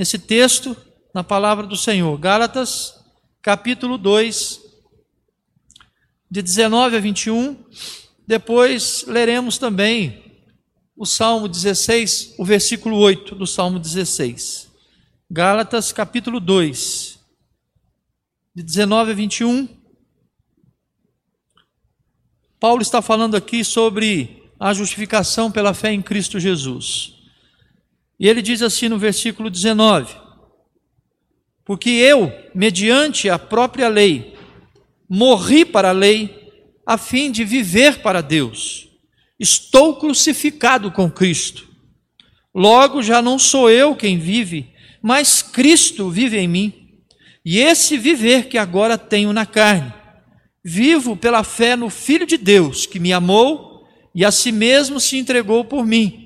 nesse texto, na palavra do Senhor. Gálatas, capítulo 2, de 19 a 21. Depois leremos também o Salmo 16, o versículo 8 do Salmo 16. Gálatas, capítulo 2, de 19 a 21. Paulo está falando aqui sobre a justificação pela fé em Cristo Jesus. E ele diz assim no versículo 19: Porque eu, mediante a própria lei, morri para a lei, a fim de viver para Deus. Estou crucificado com Cristo. Logo já não sou eu quem vive, mas Cristo vive em mim. E esse viver que agora tenho na carne, vivo pela fé no Filho de Deus, que me amou e a si mesmo se entregou por mim.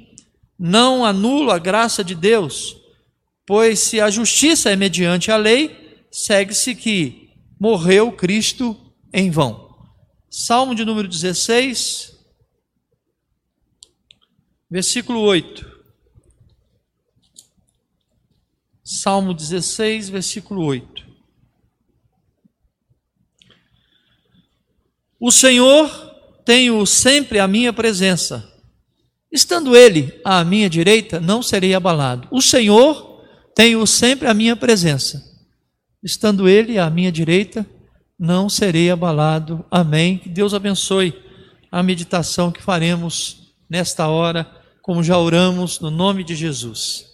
Não anulo a graça de Deus, pois se a justiça é mediante a lei, segue-se que morreu Cristo em vão. Salmo de número 16, versículo 8. Salmo 16, versículo 8. O Senhor tenho sempre a minha presença. Estando Ele à minha direita, não serei abalado. O Senhor tenho sempre a minha presença. Estando Ele à minha direita, não serei abalado. Amém. Que Deus abençoe a meditação que faremos nesta hora, como já oramos, no nome de Jesus.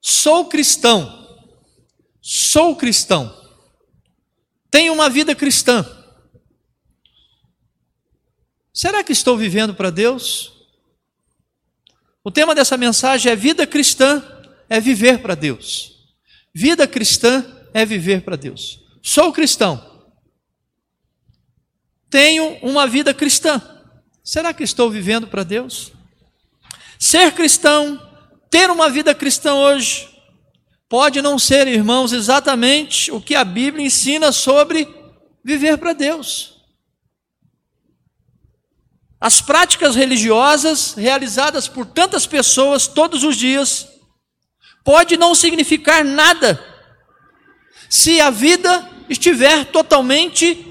Sou cristão, sou cristão, tenho uma vida cristã. Será que estou vivendo para Deus? O tema dessa mensagem é vida cristã, é viver para Deus. Vida cristã é viver para Deus. Sou cristão. Tenho uma vida cristã. Será que estou vivendo para Deus? Ser cristão, ter uma vida cristã hoje, pode não ser, irmãos, exatamente o que a Bíblia ensina sobre viver para Deus. As práticas religiosas realizadas por tantas pessoas todos os dias pode não significar nada se a vida estiver totalmente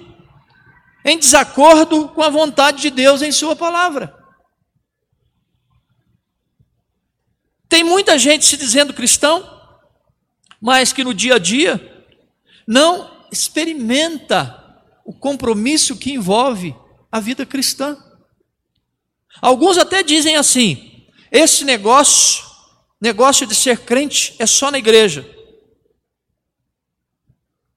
em desacordo com a vontade de Deus em Sua palavra. Tem muita gente se dizendo cristão, mas que no dia a dia não experimenta o compromisso que envolve a vida cristã. Alguns até dizem assim: esse negócio, negócio de ser crente, é só na igreja.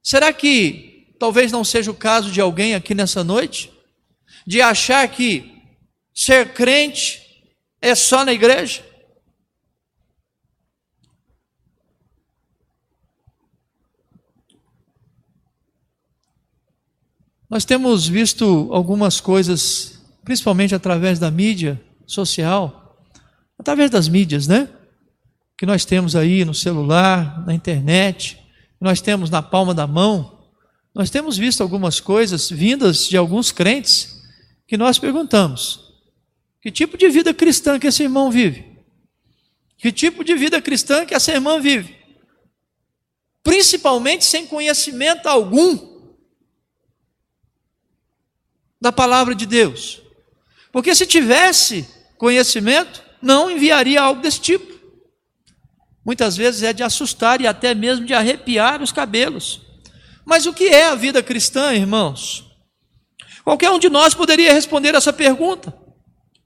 Será que talvez não seja o caso de alguém aqui nessa noite? De achar que ser crente é só na igreja? Nós temos visto algumas coisas, principalmente através da mídia social, através das mídias, né? Que nós temos aí no celular, na internet, nós temos na palma da mão, nós temos visto algumas coisas vindas de alguns crentes que nós perguntamos: que tipo de vida cristã que esse irmão vive? Que tipo de vida cristã que essa irmã vive? Principalmente sem conhecimento algum da palavra de Deus. Porque se tivesse conhecimento, não enviaria algo desse tipo muitas vezes é de assustar e até mesmo de arrepiar os cabelos. Mas o que é a vida cristã, irmãos? Qualquer um de nós poderia responder essa pergunta.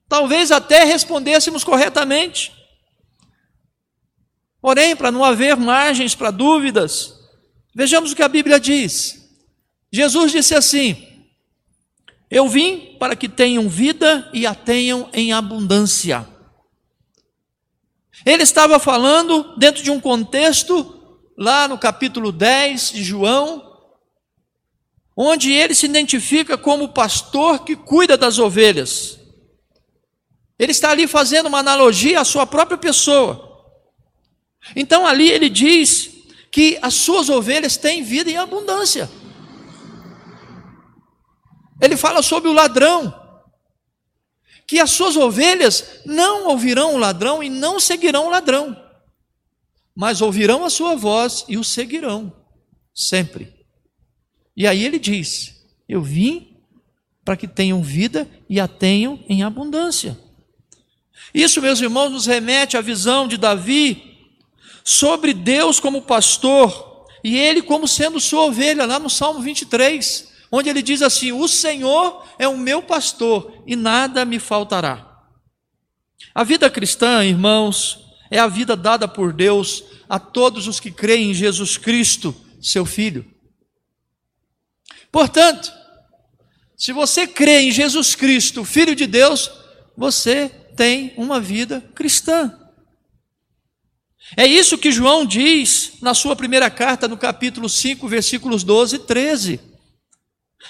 Talvez até respondêssemos corretamente. Porém, para não haver margens para dúvidas, vejamos o que a Bíblia diz. Jesus disse assim: Eu vim para que tenham vida e a tenham em abundância. Ele estava falando dentro de um contexto, lá no capítulo 10 de João, onde ele se identifica como o pastor que cuida das ovelhas. Ele está ali fazendo uma analogia à sua própria pessoa. Então ali ele diz que as suas ovelhas têm vida em abundância. Fala sobre o ladrão, que as suas ovelhas não ouvirão o ladrão e não seguirão o ladrão. mas ouvirão a sua voz e o seguirão, sempre. E aí ele diz: Eu vim para que tenham vida e a tenham em abundância. Isso, meus irmãos, nos remete à visão de Davi sobre Deus como pastor e ele como sendo sua ovelha, lá no Salmo 23, onde ele diz assim: O Senhor é o meu pastor e nada me faltará. A vida cristã, irmãos, é a vida dada por Deus a todos os que creem em Jesus Cristo, seu Filho. Portanto, se você crê em Jesus Cristo, Filho de Deus, você tem uma vida cristã. É isso que João diz na sua primeira carta, no capítulo 5, versículos 12 e 13.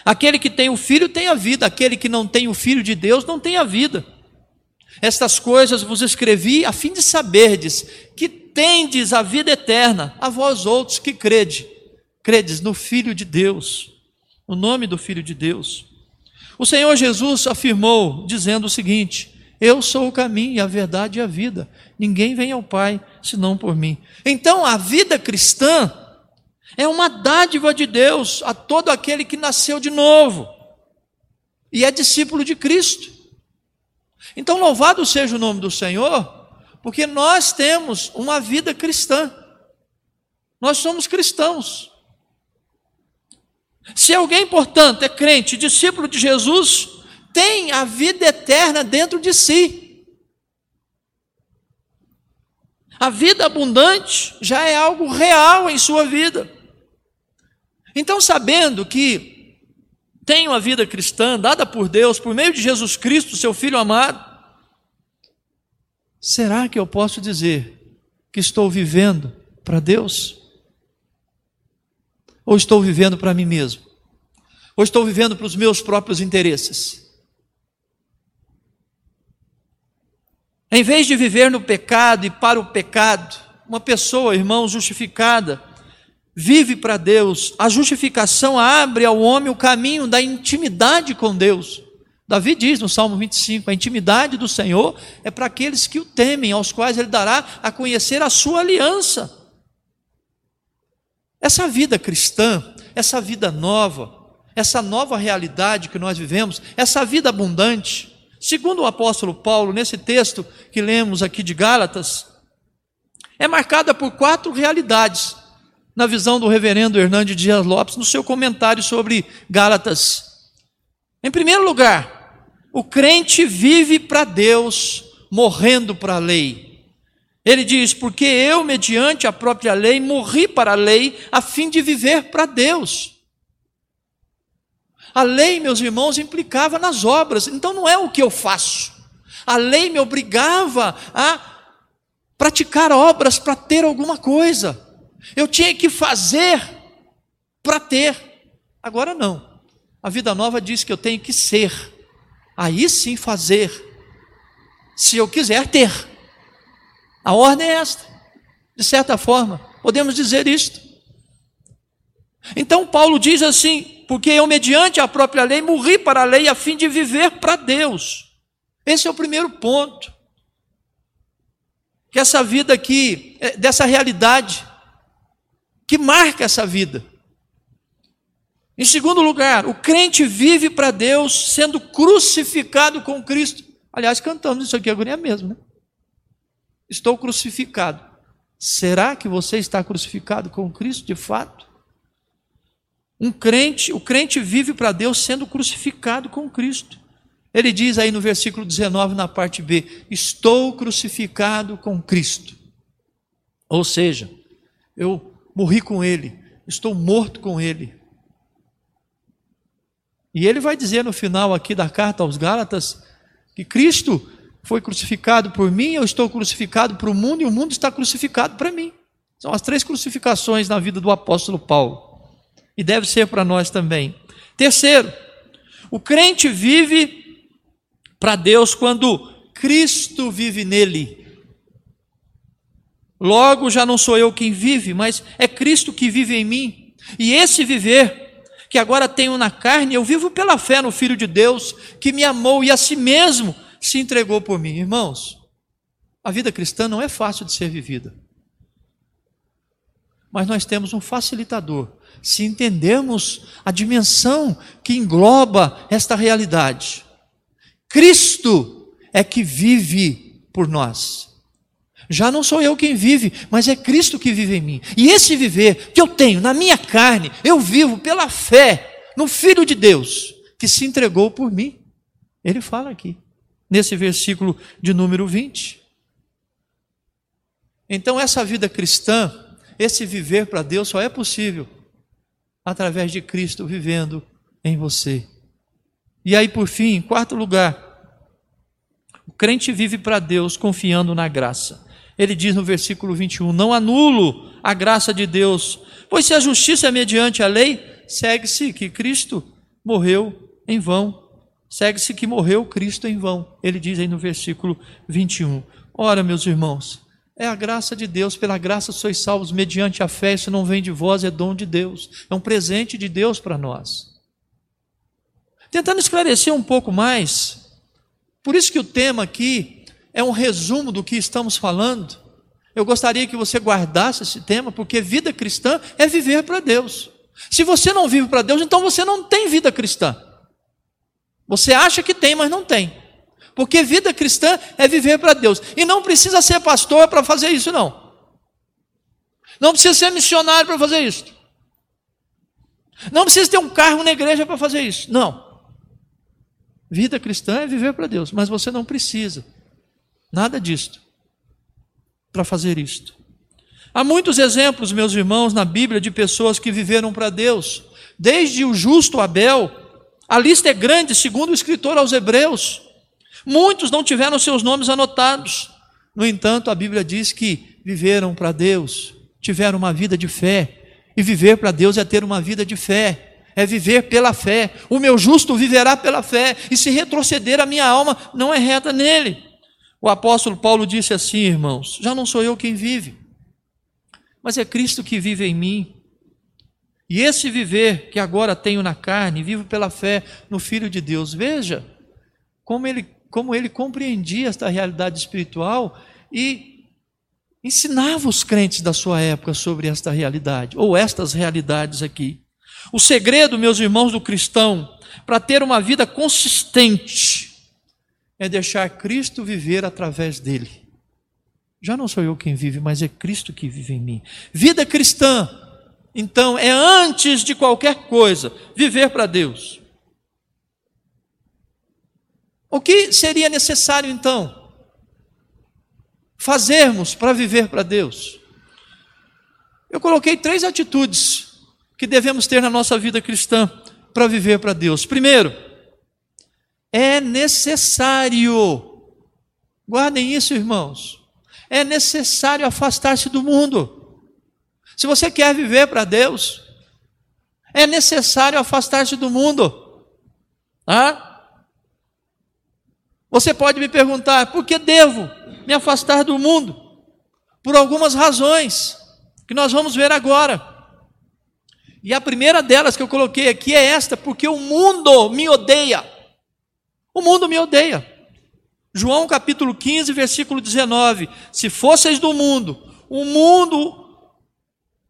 Aquele que tem o filho tem a vida, aquele que não tem o filho de Deus não tem a vida. Estas coisas vos escrevi a fim de saberdes que tendes a vida eterna, a vós outros que crede, credes no Filho de Deus, o nome do Filho de Deus. O Senhor Jesus afirmou, dizendo o seguinte: Eu sou o caminho, a verdade e a vida. Ninguém vem ao Pai senão por mim. Então, a vida cristã é uma dádiva de Deus a todo aquele que nasceu de novo e é discípulo de Cristo. Então, louvado seja o nome do Senhor, porque nós temos uma vida cristã. Nós somos cristãos. Se alguém, portanto, é crente, discípulo de Jesus, tem a vida eterna dentro de si. A vida abundante já é algo real em sua vida. Então, sabendo que tenho a vida cristã dada por Deus por meio de Jesus Cristo, seu Filho amado, será que eu posso dizer que estou vivendo para Deus? Ou estou vivendo para mim mesmo? Ou estou vivendo para os meus próprios interesses? Em vez de viver no pecado e para o pecado, uma pessoa, irmão, justificada, vive para Deus, a justificação abre ao homem o caminho da intimidade com Deus. Davi diz no Salmo 25: a intimidade do Senhor é para aqueles que o temem, aos quais ele dará a conhecer a sua aliança. Essa vida cristã, essa vida nova, essa nova realidade que nós vivemos, essa vida abundante, segundo o apóstolo Paulo, nesse texto que lemos aqui de Gálatas, é marcada por quatro realidades na visão do reverendo Hernandes Dias Lopes, no seu comentário sobre Gálatas. Em primeiro lugar, o crente vive para Deus, morrendo para a lei. Ele diz: Porque eu, mediante a própria lei, morri para a lei, a fim de viver para Deus. A lei, meus irmãos, implicava nas obras, então não é o que eu faço. A lei me obrigava a praticar obras para ter alguma coisa. Eu tinha que fazer para ter. Agora não. A vida nova diz que eu tenho que ser. Aí sim fazer. Se eu quiser ter. A ordem é esta. De certa forma, podemos dizer isto. Então Paulo diz assim: porque eu, mediante a própria lei, morri para a lei a fim de viver para Deus. Esse é o primeiro ponto. Que essa vida aqui, é, dessa realidade, que marca essa vida. Em segundo lugar, o crente vive para Deus sendo crucificado com Cristo. Aliás, cantamos isso aqui agora é mesmo, né? Estou crucificado. Será que você está crucificado com Cristo de fato? Um crente, o crente vive para Deus sendo crucificado com Cristo. Ele diz aí no versículo 19, na parte B: Estou crucificado com Cristo. Ou seja, eu morri com Ele, estou morto com Ele. E ele vai dizer no final aqui da carta aos Gálatas que Cristo foi crucificado por mim, eu estou crucificado para o mundo e o mundo está crucificado para mim. São as três crucificações na vida do apóstolo Paulo. E deve ser para nós também. Terceiro, o crente vive para Deus quando Cristo vive nele. Logo já não sou eu quem vive, mas é Cristo que vive em mim. E esse viver que agora tenho na carne, eu vivo pela fé no Filho de Deus, que me amou e a si mesmo se entregou por mim. Irmãos, a vida cristã não é fácil de ser vivida. mas nós temos um facilitador. Se entendermos a dimensão que engloba esta realidade, Cristo é que vive por nós. Já não sou eu quem vive, mas é Cristo que vive em mim. E esse viver que eu tenho na minha carne, eu vivo pela fé no Filho de Deus, que se entregou por mim. Ele fala aqui, nesse versículo de número 20. Então, essa vida cristã, esse viver para Deus só é possível através de Cristo vivendo em você. E aí, por fim, em quarto lugar, o crente vive para Deus confiando na graça. Ele diz no versículo 21: Não anulo a graça de Deus, pois se a justiça é mediante a lei, segue-se que Cristo morreu em vão. Segue-se que morreu Cristo em vão. Ele diz aí no versículo 21. Ora, meus irmãos, é a graça de Deus, pela graça sois salvos mediante a fé, isso não vem de vós, é dom de Deus, é um presente de Deus para nós. Tentando esclarecer um pouco mais, por isso que o tema aqui é um resumo do que estamos falando. Eu gostaria que você guardasse esse tema, porque vida cristã é viver para Deus. Se você não vive para Deus, então você não tem vida cristã. Você acha que tem, mas não tem. Porque vida cristã é viver para Deus. E não precisa ser pastor para fazer isso, não. Não precisa ser missionário para fazer isso. Não precisa ter um carro na igreja para fazer isso. Não. Vida cristã é viver para Deus, mas você não precisa nada disto para fazer isto. Há muitos exemplos, meus irmãos, na Bíblia de pessoas que viveram para Deus, desde o justo Abel, a lista é grande, segundo o escritor aos Hebreus. Muitos não tiveram seus nomes anotados. No entanto, a Bíblia diz que viveram para Deus, tiveram uma vida de fé. E viver para Deus é ter uma vida de fé, é viver pela fé. O meu justo viverá pela fé, e se retroceder a minha alma não é reta nele. O apóstolo Paulo disse assim, irmãos: Já não sou eu quem vive, mas é Cristo que vive em mim. E esse viver que agora tenho na carne, vivo pela fé no Filho de Deus. Veja como ele como ele compreendia esta realidade espiritual e ensinava os crentes da sua época sobre esta realidade, ou estas realidades aqui. O segredo, meus irmãos do cristão, para ter uma vida consistente, é deixar Cristo viver através dele. Já não sou eu quem vive, mas é Cristo que vive em mim. Vida cristã, então, é antes de qualquer coisa, viver para Deus. O que seria necessário então fazermos para viver para Deus? Eu coloquei três atitudes que devemos ter na nossa vida cristã para viver para Deus. Primeiro, é necessário, guardem isso, irmãos, é necessário afastar-se do mundo. Se você quer viver para Deus, é necessário afastar-se do mundo. Ah? Você pode me perguntar, por que devo me afastar do mundo? Por algumas razões, que nós vamos ver agora. E a primeira delas que eu coloquei aqui é esta, porque o mundo me odeia. O mundo me odeia. João capítulo 15, versículo 19: Se fosseis do mundo, o mundo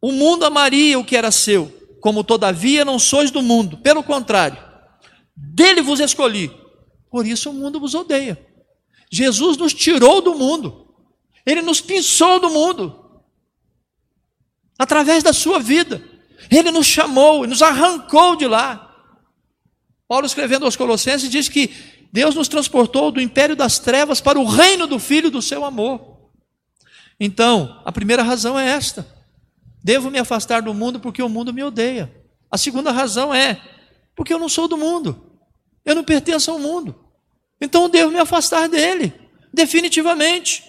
o mundo amaria o que era seu, como todavia não sois do mundo, pelo contrário, dele vos escolhi por isso o mundo vos odeia. Jesus nos tirou do mundo, ele nos pinçou do mundo, através da sua vida, ele nos chamou, nos arrancou de lá. Paulo, escrevendo aos Colossenses, diz que Deus nos transportou do império das trevas para o reino do Filho do seu amor. Então, a primeira razão é esta: devo me afastar do mundo porque o mundo me odeia. A segunda razão é porque eu não sou do mundo. Eu não pertenço ao mundo. Então eu devo me afastar dele, definitivamente.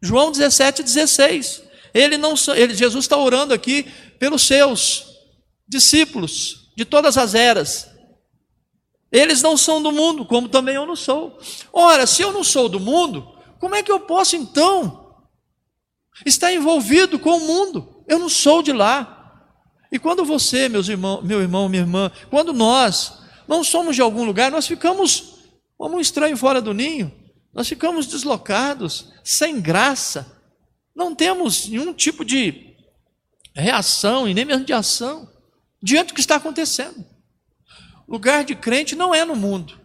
João 17, 16. Ele não, ele, Jesus está orando aqui pelos seus discípulos de todas as eras. Eles não são do mundo, como também eu não sou. Ora, se eu não sou do mundo, como é que eu posso então estar envolvido com o mundo? Eu não sou de lá. E quando você, meus irmãos, meu irmão, minha irmã, quando nós não somos de algum lugar, nós ficamos como um estranho fora do ninho. Nós ficamos deslocados, sem graça. Não temos nenhum tipo de reação e nem mesmo de ação diante do que está acontecendo. Lugar de crente não é no mundo.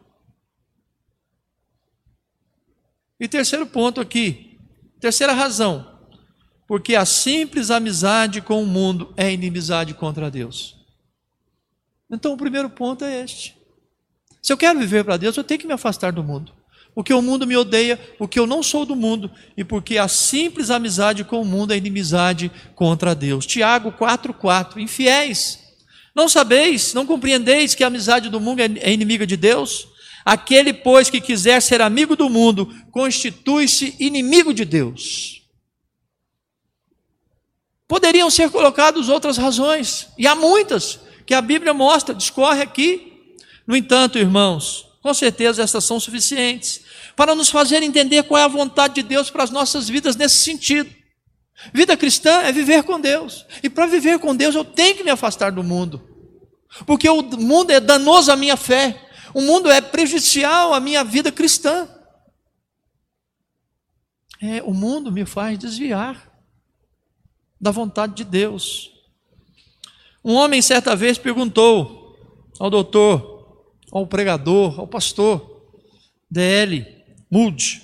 E terceiro ponto aqui, terceira razão, porque a simples amizade com o mundo é inimizade contra Deus. Então o primeiro ponto é este. Se eu quero viver para Deus, eu tenho que me afastar do mundo. Porque o mundo me odeia, porque eu não sou do mundo e porque a simples amizade com o mundo é inimizade contra Deus. Tiago 4:4. Infiéis, não sabeis, não compreendeis que a amizade do mundo é, é inimiga de Deus? Aquele, pois, que quiser ser amigo do mundo, constitui-se inimigo de Deus. Poderiam ser colocadas outras razões, e há muitas que a Bíblia mostra, discorre aqui. No entanto, irmãos, com certeza essas são suficientes para nos fazer entender qual é a vontade de Deus para as nossas vidas nesse sentido. Vida cristã é viver com Deus. E para viver com Deus eu tenho que me afastar do mundo. Porque o mundo é danoso à minha fé. O mundo é prejudicial à minha vida cristã. É, o mundo me faz desviar da vontade de Deus. Um homem certa vez perguntou ao doutor, ao pregador, ao pastor D.L. Moody: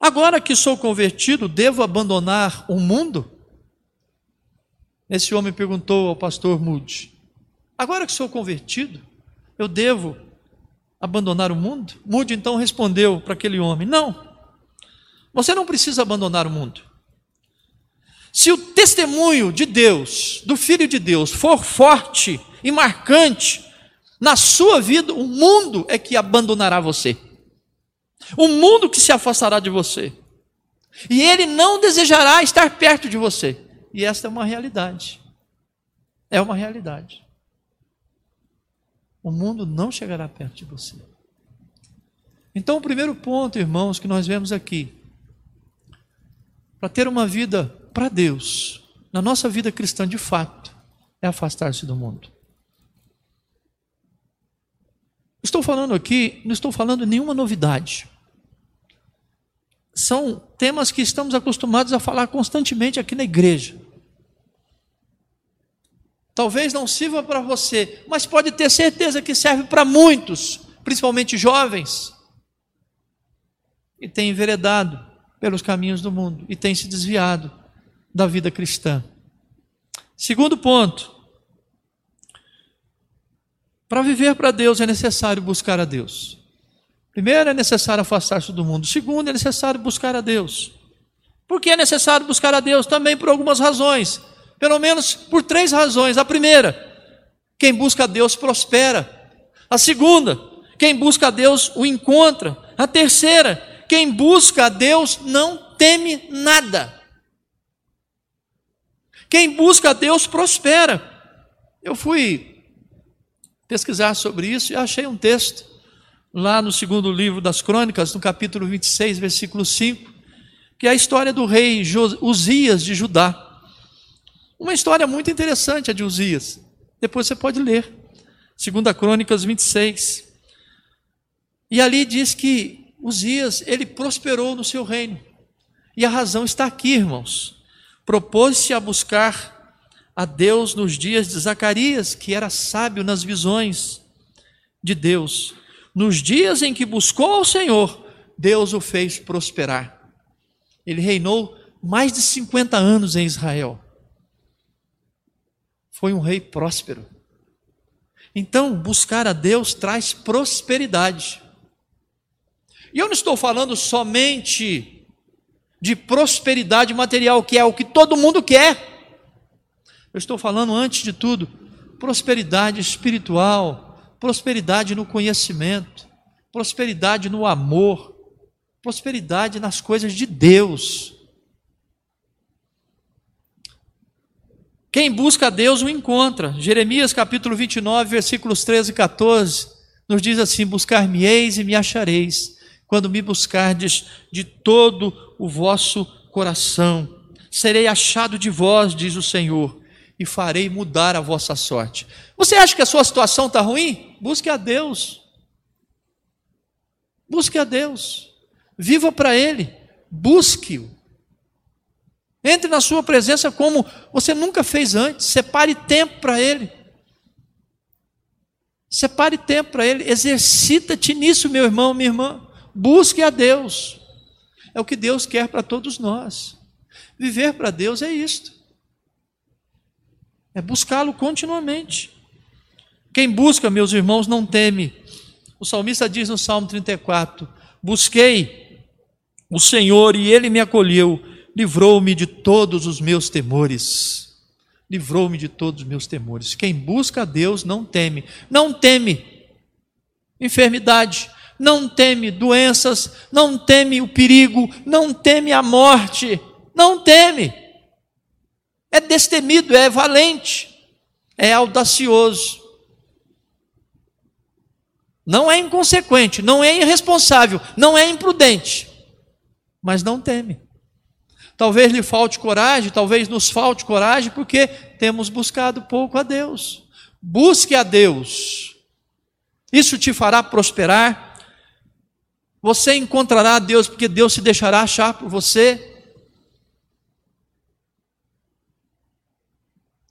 Agora que sou convertido, devo abandonar o mundo? Esse homem perguntou ao pastor Moody: Agora que sou convertido, eu devo abandonar o mundo? Moody então respondeu para aquele homem: Não, você não precisa abandonar o mundo. Se o testemunho de Deus, do Filho de Deus, for forte e marcante na sua vida, o mundo é que abandonará você o mundo que se afastará de você, e ele não desejará estar perto de você. E esta é uma realidade. É uma realidade. O mundo não chegará perto de você. Então, o primeiro ponto, irmãos, que nós vemos aqui, para ter uma vida para Deus, na nossa vida cristã de fato, é afastar-se do mundo. Estou falando aqui, não estou falando nenhuma novidade são temas que estamos acostumados a falar constantemente aqui na igreja. Talvez não sirva para você, mas pode ter certeza que serve para muitos, principalmente jovens, e tem enveredado pelos caminhos do mundo e tem se desviado da vida cristã. Segundo ponto, para viver para Deus é necessário buscar a Deus. Primeiro, é necessário afastar-se do mundo. Segundo, é necessário buscar a Deus. Por que é necessário buscar a Deus? Também por algumas razões. Pelo menos por três razões. A primeira, quem busca a Deus prospera. A segunda, quem busca a Deus o encontra. A terceira, quem busca a Deus não teme nada. Quem busca a Deus prospera. Eu fui pesquisar sobre isso e achei um texto lá no segundo livro das Crônicas, no capítulo 26, versículo 5, que é a história do rei Uzias de Judá. Uma história muito interessante a de Uzias. Depois você pode ler. Segunda Crônicas 26. E ali diz que Uzias, ele prosperou no seu reino. E a razão está aqui, irmãos. Propôs-se a buscar a Deus nos dias de Zacarias, que era sábio nas visões de Deus nos dias em que buscou ao Senhor, Deus o fez prosperar. Ele reinou mais de 50 anos em Israel. Foi um rei próspero. Então, buscar a Deus traz prosperidade. E eu não estou falando somente de prosperidade material, que é o que todo mundo quer. Eu estou falando, antes de tudo, prosperidade espiritual, prosperidade no conhecimento, prosperidade no amor, prosperidade nas coisas de Deus. Quem busca a Deus o encontra. Jeremias capítulo 29, versículos 13 e 14, nos diz assim: Buscar-me-eis e me achareis, quando me buscardes de todo o vosso coração. Serei achado de vós, diz o Senhor, e farei mudar a vossa sorte. Você acha que a sua situação está ruim? Busque a Deus. Busque a Deus. Viva para Ele. Busque-o. Entre na sua presença como você nunca fez antes. Separe tempo para Ele. Separe tempo para Ele. Exercita-te nisso, meu irmão, minha irmã. Busque a Deus. É o que Deus quer para todos nós. Viver para Deus é isto. É buscá-lo continuamente. Quem busca, meus irmãos, não teme. O salmista diz no Salmo 34: Busquei o Senhor e ele me acolheu livrou-me de todos os meus temores. Livrou-me de todos os meus temores. Quem busca a Deus não teme. Não teme enfermidade, não teme doenças, não teme o perigo, não teme a morte. Não teme. É destemido, é valente, é audacioso. Não é inconsequente, não é irresponsável, não é imprudente, mas não teme. Talvez lhe falte coragem, talvez nos falte coragem, porque temos buscado pouco a Deus. Busque a Deus. Isso te fará prosperar. Você encontrará a Deus, porque Deus se deixará achar por você.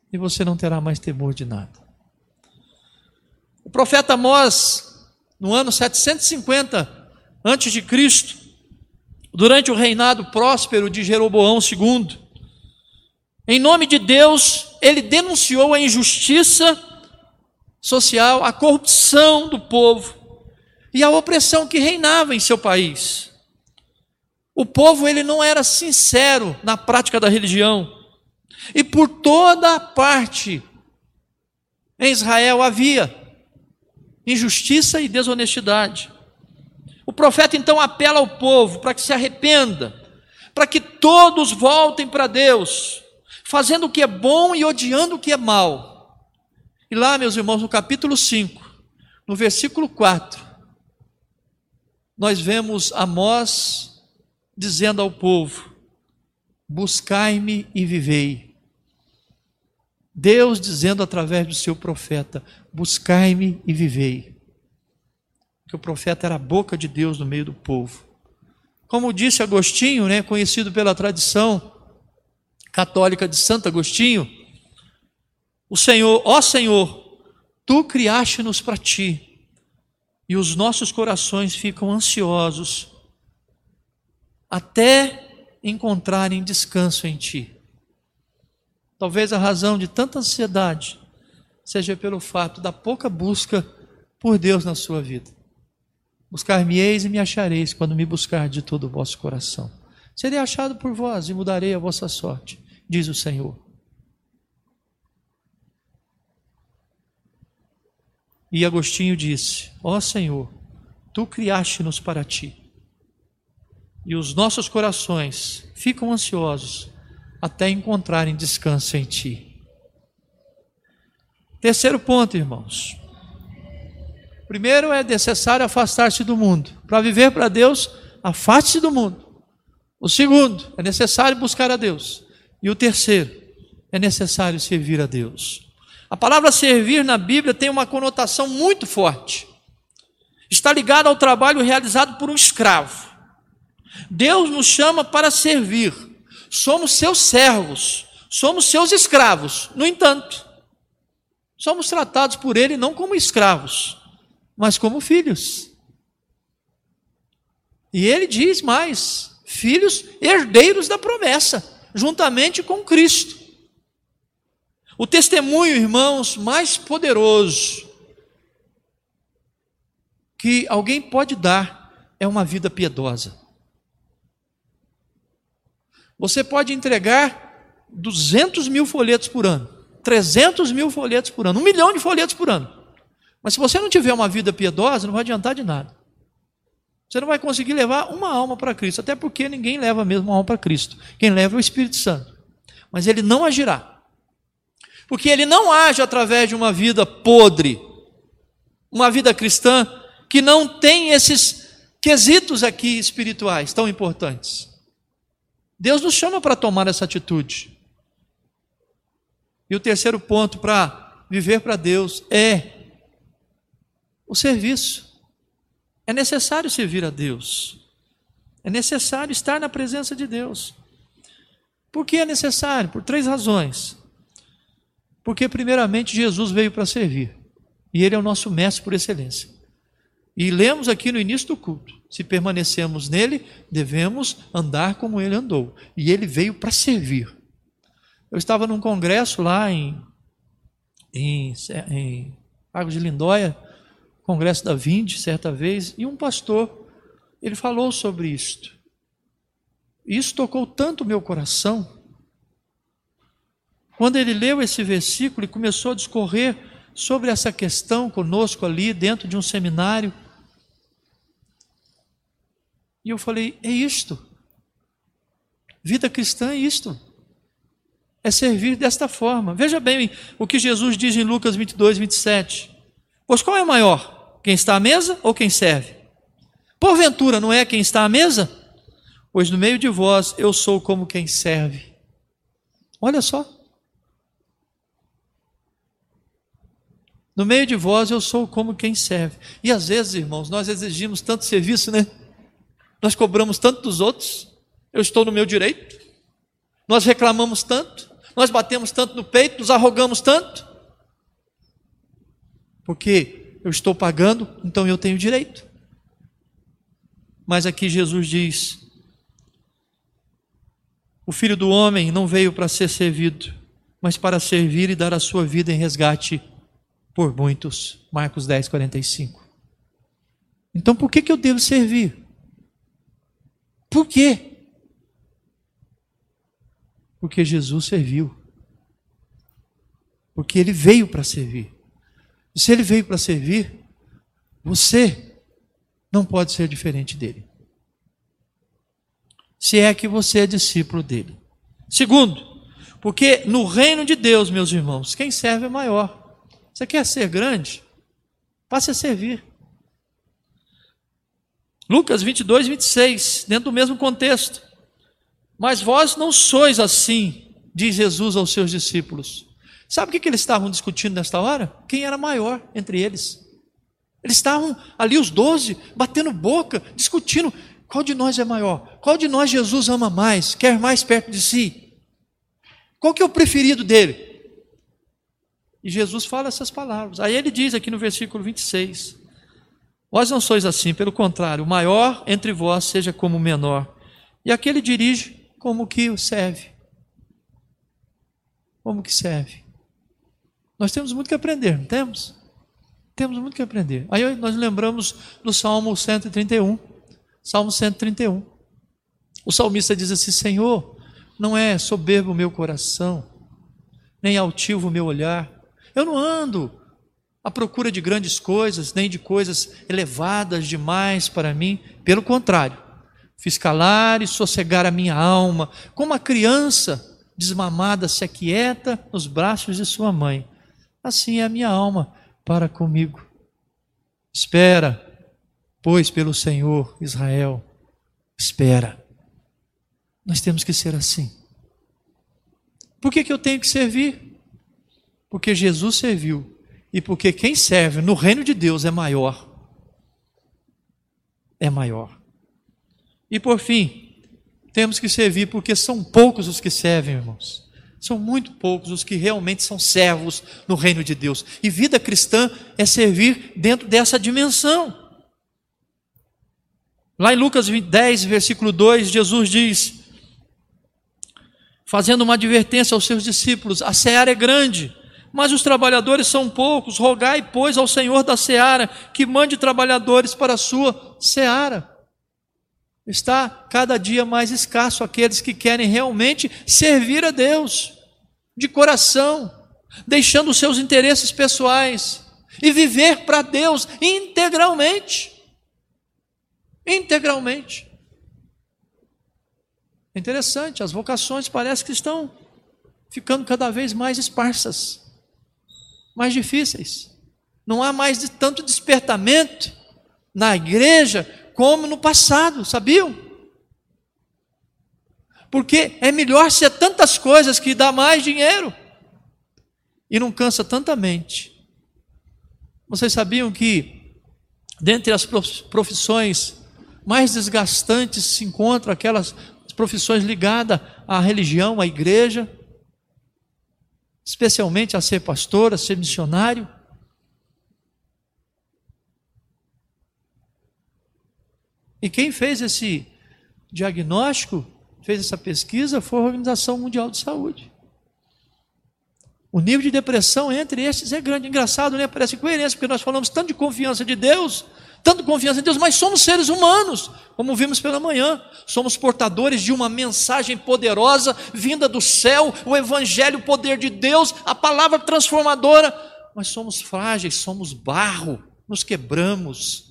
E você não terá mais temor de nada. O profeta Amós, no ano 750 antes de Cristo, durante o reinado próspero de Jeroboão II. Em nome de Deus, ele denunciou a injustiça social, a corrupção do povo e a opressão que reinava em seu país. O povo ele não era sincero na prática da religião. E por toda parte em Israel havia injustiça e desonestidade. O profeta então apela ao povo para que se arrependa, para que todos voltem para Deus, fazendo o que é bom e odiando o que é mal. E lá, meus irmãos, no capítulo 5, no versículo 4, nós vemos Amós dizendo ao povo: Buscai-me e vivei. Deus dizendo através do seu profeta: Buscai-me e vivei que o profeta era a boca de Deus no meio do povo. Como disse Agostinho, né, conhecido pela tradição católica de Santo Agostinho, o Senhor, ó Senhor, tu criaste-nos para ti, e os nossos corações ficam ansiosos até encontrarem descanso em ti. Talvez a razão de tanta ansiedade seja pelo fato da pouca busca por Deus na sua vida. Buscar-me-eis e me achareis quando me buscar de todo o vosso coração. Serei achado por vós e mudarei a vossa sorte, diz o Senhor. E Agostinho disse: Ó oh Senhor, tu criaste-nos para ti, e os nossos corações ficam ansiosos até encontrarem descanso em ti. Terceiro ponto, irmãos. Primeiro é necessário afastar-se do mundo. Para viver para Deus, afaste-se do mundo. O segundo, é necessário buscar a Deus. E o terceiro, é necessário servir a Deus. A palavra servir na Bíblia tem uma conotação muito forte. Está ligada ao trabalho realizado por um escravo. Deus nos chama para servir. Somos seus servos, somos seus escravos. No entanto, somos tratados por Ele não como escravos, mas como filhos. E ele diz mais: filhos herdeiros da promessa, juntamente com Cristo. O testemunho, irmãos, mais poderoso que alguém pode dar é uma vida piedosa. Você pode entregar 200 mil folhetos por ano, 300 mil folhetos por ano, um milhão de folhetos por ano. Mas se você não tiver uma vida piedosa, não vai adiantar de nada. Você não vai conseguir levar uma alma para Cristo, até porque ninguém leva mesmo uma alma para Cristo. Quem leva é o Espírito Santo. Mas ele não agirá. Porque ele não age através de uma vida podre, uma vida cristã que não tem esses quesitos aqui espirituais tão importantes. Deus nos chama para tomar essa atitude. E o terceiro ponto para viver para Deus é o serviço. É necessário servir a Deus. É necessário estar na presença de Deus. Por que é necessário? Por três razões. Porque, primeiramente, Jesus veio para servir. E Ele é o nosso mestre por excelência. E lemos aqui no início do culto: se permanecemos nele, devemos andar como Ele andou. E Ele veio para servir. Eu estava num congresso lá em, em, em Águas de Lindóia, congresso da Vinde, certa vez, e um pastor, ele falou sobre isto. Isso tocou tanto o meu coração. Quando ele leu esse versículo e começou a discorrer sobre essa questão conosco ali, dentro de um seminário, e eu falei: é isto. Vida cristã é isto. É servir desta forma. Veja bem o que Jesus diz em Lucas 22, 27. Pois qual é maior? Quem está à mesa ou quem serve? Porventura não é quem está à mesa? Pois no meio de vós eu sou como quem serve. Olha só. No meio de vós eu sou como quem serve. E às vezes, irmãos, nós exigimos tanto serviço, né? Nós cobramos tanto dos outros. Eu estou no meu direito. Nós reclamamos tanto. Nós batemos tanto no peito, nos arrogamos tanto. Porque eu estou pagando, então eu tenho direito. Mas aqui Jesus diz: O filho do homem não veio para ser servido, mas para servir e dar a sua vida em resgate por muitos. Marcos 10, 45. Então por que, que eu devo servir? Por quê? Porque Jesus serviu. Porque ele veio para servir. Se ele veio para servir, você não pode ser diferente dele. Se é que você é discípulo dele. Segundo, porque no reino de Deus, meus irmãos, quem serve é maior. Você quer ser grande? Passe a servir. Lucas 22, 26, dentro do mesmo contexto. Mas vós não sois assim, diz Jesus aos seus discípulos. Sabe o que, eles estavam discutindo nesta hora? Quem era maior entre eles. Eles estavam ali, os doze, batendo boca, discutindo: qual de nós é maior? Qual de nós Jesus ama mais, quer mais perto de si? Qual que é o preferido dele? E Jesus fala essas palavras. Aí ele diz aqui no versículo 26: Vós não sois assim, pelo contrário, o maior entre vós seja como o menor, e aquele dirige como que o serve. Como que serve. Nós temos muito que aprender, não temos? Temos muito que aprender. Aí nós lembramos do Salmo 131. Salmo 131. O salmista diz assim: Senhor, não é soberbo o meu coração, nem altivo o meu olhar. Eu não ando à procura de grandes coisas, nem de coisas elevadas demais para mim. Pelo contrário, fiz calar e sossegar a minha alma, como a criança desmamada se aquieta nos braços de sua mãe. Assim é a minha alma para comigo. Espera, pois, pelo Senhor Israel. Espera. Nós temos que ser assim. Por que, que eu tenho que servir? Porque Jesus serviu e porque quem serve no reino de Deus é maior. É maior. E por fim, temos que servir porque são poucos os que servem, irmãos. São muito poucos os que realmente são servos no reino de Deus. E vida cristã é servir dentro dessa dimensão. Lá em Lucas 10, versículo 2, Jesus diz, fazendo uma advertência aos seus discípulos: a seara é grande, mas os trabalhadores são poucos. Rogai, pois, ao Senhor da seara que mande trabalhadores para a sua seara. Está cada dia mais escasso aqueles que querem realmente servir a Deus de coração, deixando os seus interesses pessoais e viver para Deus integralmente. Integralmente. É interessante, as vocações parece que estão ficando cada vez mais esparsas mais difíceis. Não há mais de tanto despertamento na igreja como no passado, sabiam? Porque é melhor ser tantas coisas que dá mais dinheiro e não cansa tanta mente. Vocês sabiam que dentre as profissões mais desgastantes se encontram aquelas profissões ligadas à religião, à igreja, especialmente a ser pastor, a ser missionário. E quem fez esse diagnóstico, fez essa pesquisa, foi a Organização Mundial de Saúde. O nível de depressão entre estes é grande. Engraçado, né? Parece coerência, porque nós falamos tanto de confiança de Deus, tanto confiança em Deus, mas somos seres humanos, como vimos pela manhã. Somos portadores de uma mensagem poderosa vinda do céu, o Evangelho, o poder de Deus, a palavra transformadora. Mas somos frágeis, somos barro, nos quebramos,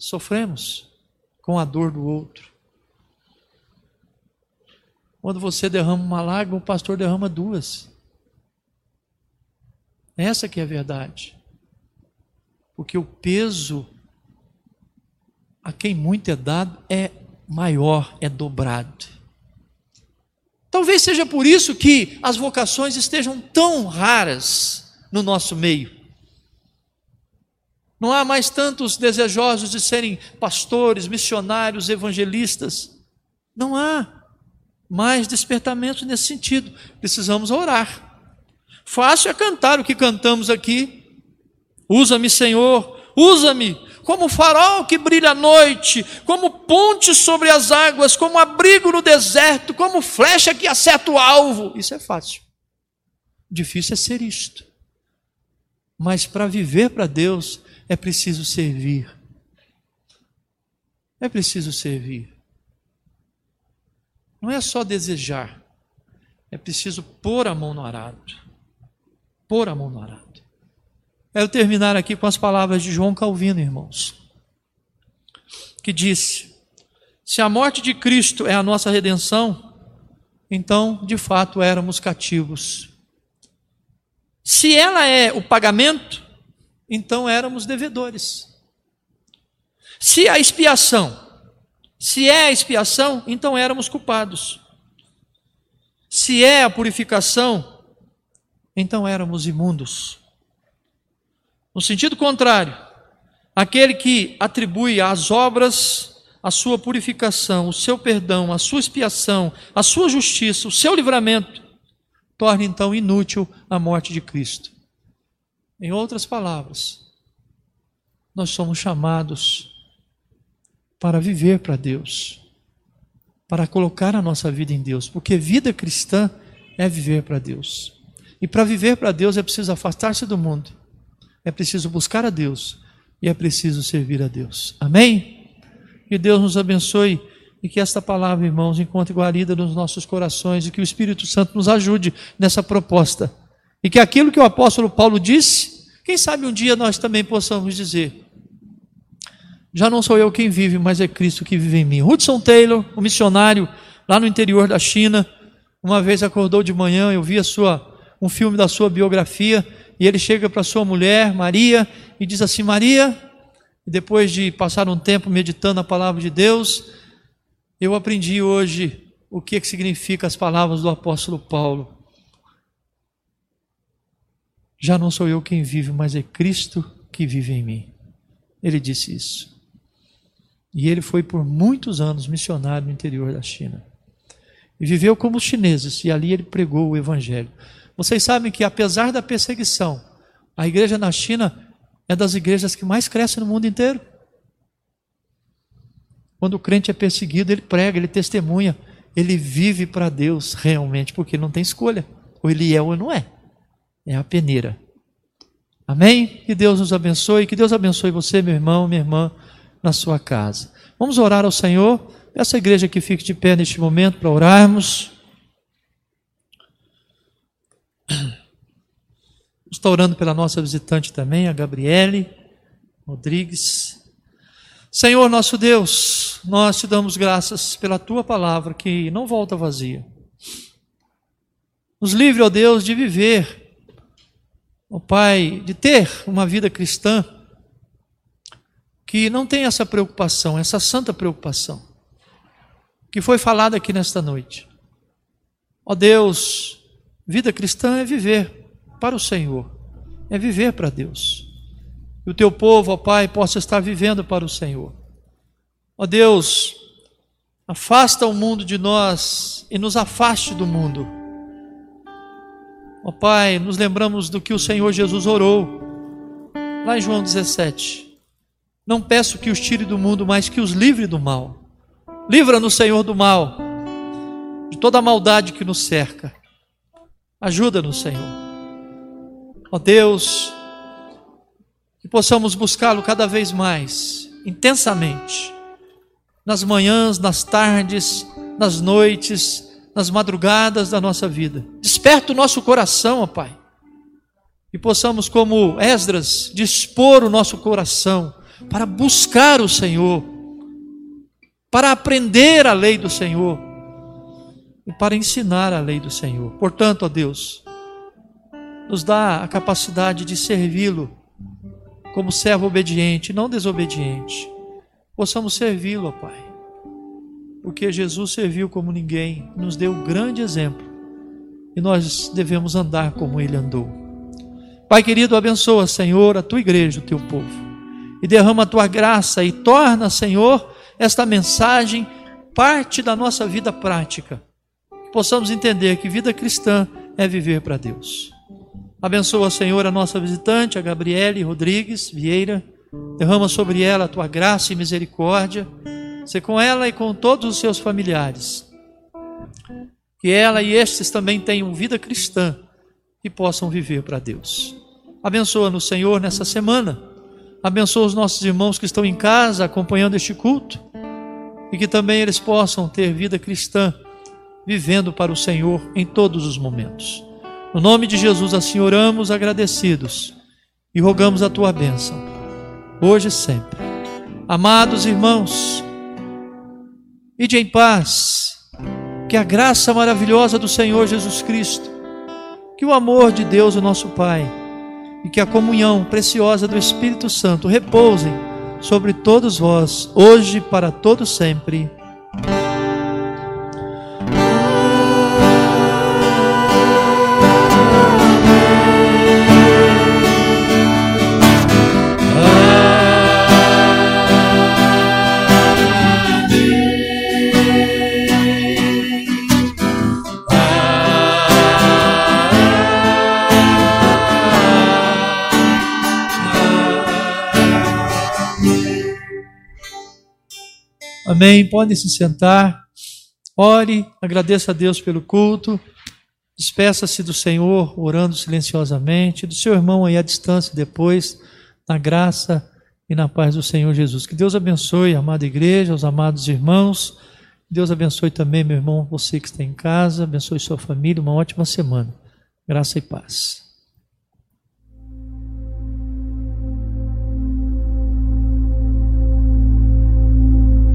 sofremos com a dor do outro. Quando você derrama uma lágrima, o pastor derrama duas. Essa que é a verdade. Porque o peso a quem muito é dado é maior, é dobrado. Talvez seja por isso que as vocações estejam tão raras no nosso meio. Não há mais tantos desejosos de serem pastores, missionários, evangelistas. Não há mais despertamento nesse sentido. Precisamos orar. Fácil é cantar o que cantamos aqui. Usa-me, Senhor, usa-me como farol que brilha à noite, como ponte sobre as águas, como abrigo no deserto, como flecha que acerta o alvo. Isso é fácil. Difícil é ser isto. Mas para viver para Deus é preciso servir. É preciso servir. Não é só desejar, é preciso pôr a mão no arado pôr a mão no arado. Quero terminar aqui com as palavras de João Calvino, irmãos, que disse: Se a morte de Cristo é a nossa redenção, então de fato éramos cativos. Se ela é o pagamento, então éramos devedores. Se a expiação, se é a expiação, então éramos culpados. Se é a purificação, então éramos imundos. No sentido contrário, aquele que atribui às obras a sua purificação, o seu perdão, a sua expiação, a sua justiça, o seu livramento, torna então inútil a morte de Cristo. Em outras palavras, nós somos chamados para viver para Deus, para colocar a nossa vida em Deus, porque vida cristã é viver para Deus. E para viver para Deus é preciso afastar-se do mundo, é preciso buscar a Deus e é preciso servir a Deus. Amém? Que Deus nos abençoe e que esta palavra, irmãos, encontre guarida nos nossos corações e que o Espírito Santo nos ajude nessa proposta. E que aquilo que o apóstolo Paulo disse, quem sabe um dia nós também possamos dizer: já não sou eu quem vive, mas é Cristo que vive em mim. Hudson Taylor, um missionário lá no interior da China, uma vez acordou de manhã, eu vi a sua um filme da sua biografia, e ele chega para sua mulher, Maria, e diz assim: Maria, depois de passar um tempo meditando a palavra de Deus, eu aprendi hoje o que, que significa as palavras do apóstolo Paulo. Já não sou eu quem vive, mas é Cristo que vive em mim. Ele disse isso. E ele foi por muitos anos missionário no interior da China. E viveu como os chineses, e ali ele pregou o evangelho. Vocês sabem que, apesar da perseguição, a igreja na China é das igrejas que mais cresce no mundo inteiro. Quando o crente é perseguido, ele prega, ele testemunha, ele vive para Deus realmente, porque não tem escolha. Ou ele é ou não é. É a peneira. Amém? Que Deus nos abençoe, que Deus abençoe você, meu irmão, minha irmã, na sua casa. Vamos orar ao Senhor. Essa igreja que fique de pé neste momento para orarmos. Estou orando pela nossa visitante também, a Gabriele Rodrigues. Senhor nosso Deus, nós te damos graças pela tua palavra que não volta vazia. Nos livre, ó Deus, de viver, ó Pai, de ter uma vida cristã que não tem essa preocupação, essa santa preocupação, que foi falada aqui nesta noite. Ó Deus, vida cristã é viver para o Senhor, é viver para Deus. E o teu povo, ó Pai, possa estar vivendo para o Senhor. Ó Deus, Afasta o mundo de nós e nos afaste do mundo. Ó Pai, nos lembramos do que o Senhor Jesus orou, lá em João 17. Não peço que os tire do mundo, mas que os livre do mal. Livra-nos, Senhor, do mal, de toda a maldade que nos cerca. Ajuda-nos, Senhor. Ó Deus, que possamos buscá-lo cada vez mais, intensamente, nas manhãs, nas tardes, nas noites, nas madrugadas da nossa vida. Desperta o nosso coração, ó Pai, e possamos, como Esdras, dispor o nosso coração para buscar o Senhor, para aprender a lei do Senhor e para ensinar a lei do Senhor. Portanto, ó Deus, nos dá a capacidade de servi-lo como servo obediente, não desobediente. Possamos servi-lo, ó Pai, porque Jesus serviu como ninguém, nos deu um grande exemplo e nós devemos andar como ele andou. Pai querido, abençoa, Senhor, a tua igreja, o teu povo e derrama a tua graça e torna, Senhor, esta mensagem parte da nossa vida prática. Que possamos entender que vida cristã é viver para Deus. Abençoa, Senhor, a nossa visitante, a Gabriele Rodrigues Vieira. Derrama sobre ela a tua graça e misericórdia. Se com ela e com todos os seus familiares. Que ela e estes também tenham vida cristã e possam viver para Deus. Abençoa-nos, Senhor, nessa semana Abençoa os nossos irmãos que estão em casa acompanhando este culto e que também eles possam ter vida cristã, vivendo para o Senhor em todos os momentos. No nome de Jesus, assim oramos agradecidos e rogamos a tua bênção, hoje e sempre. Amados irmãos, ide em paz, que a graça maravilhosa do Senhor Jesus Cristo, que o amor de Deus, o nosso Pai, e que a comunhão preciosa do Espírito Santo repousem sobre todos vós, hoje e para todo sempre. Amém. Podem se sentar. Ore, agradeça a Deus pelo culto. Despeça-se do Senhor, orando silenciosamente, do seu irmão aí à distância depois, na graça e na paz do Senhor Jesus. Que Deus abençoe a amada igreja, os amados irmãos. Deus abençoe também, meu irmão, você que está em casa, abençoe sua família, uma ótima semana. Graça e paz.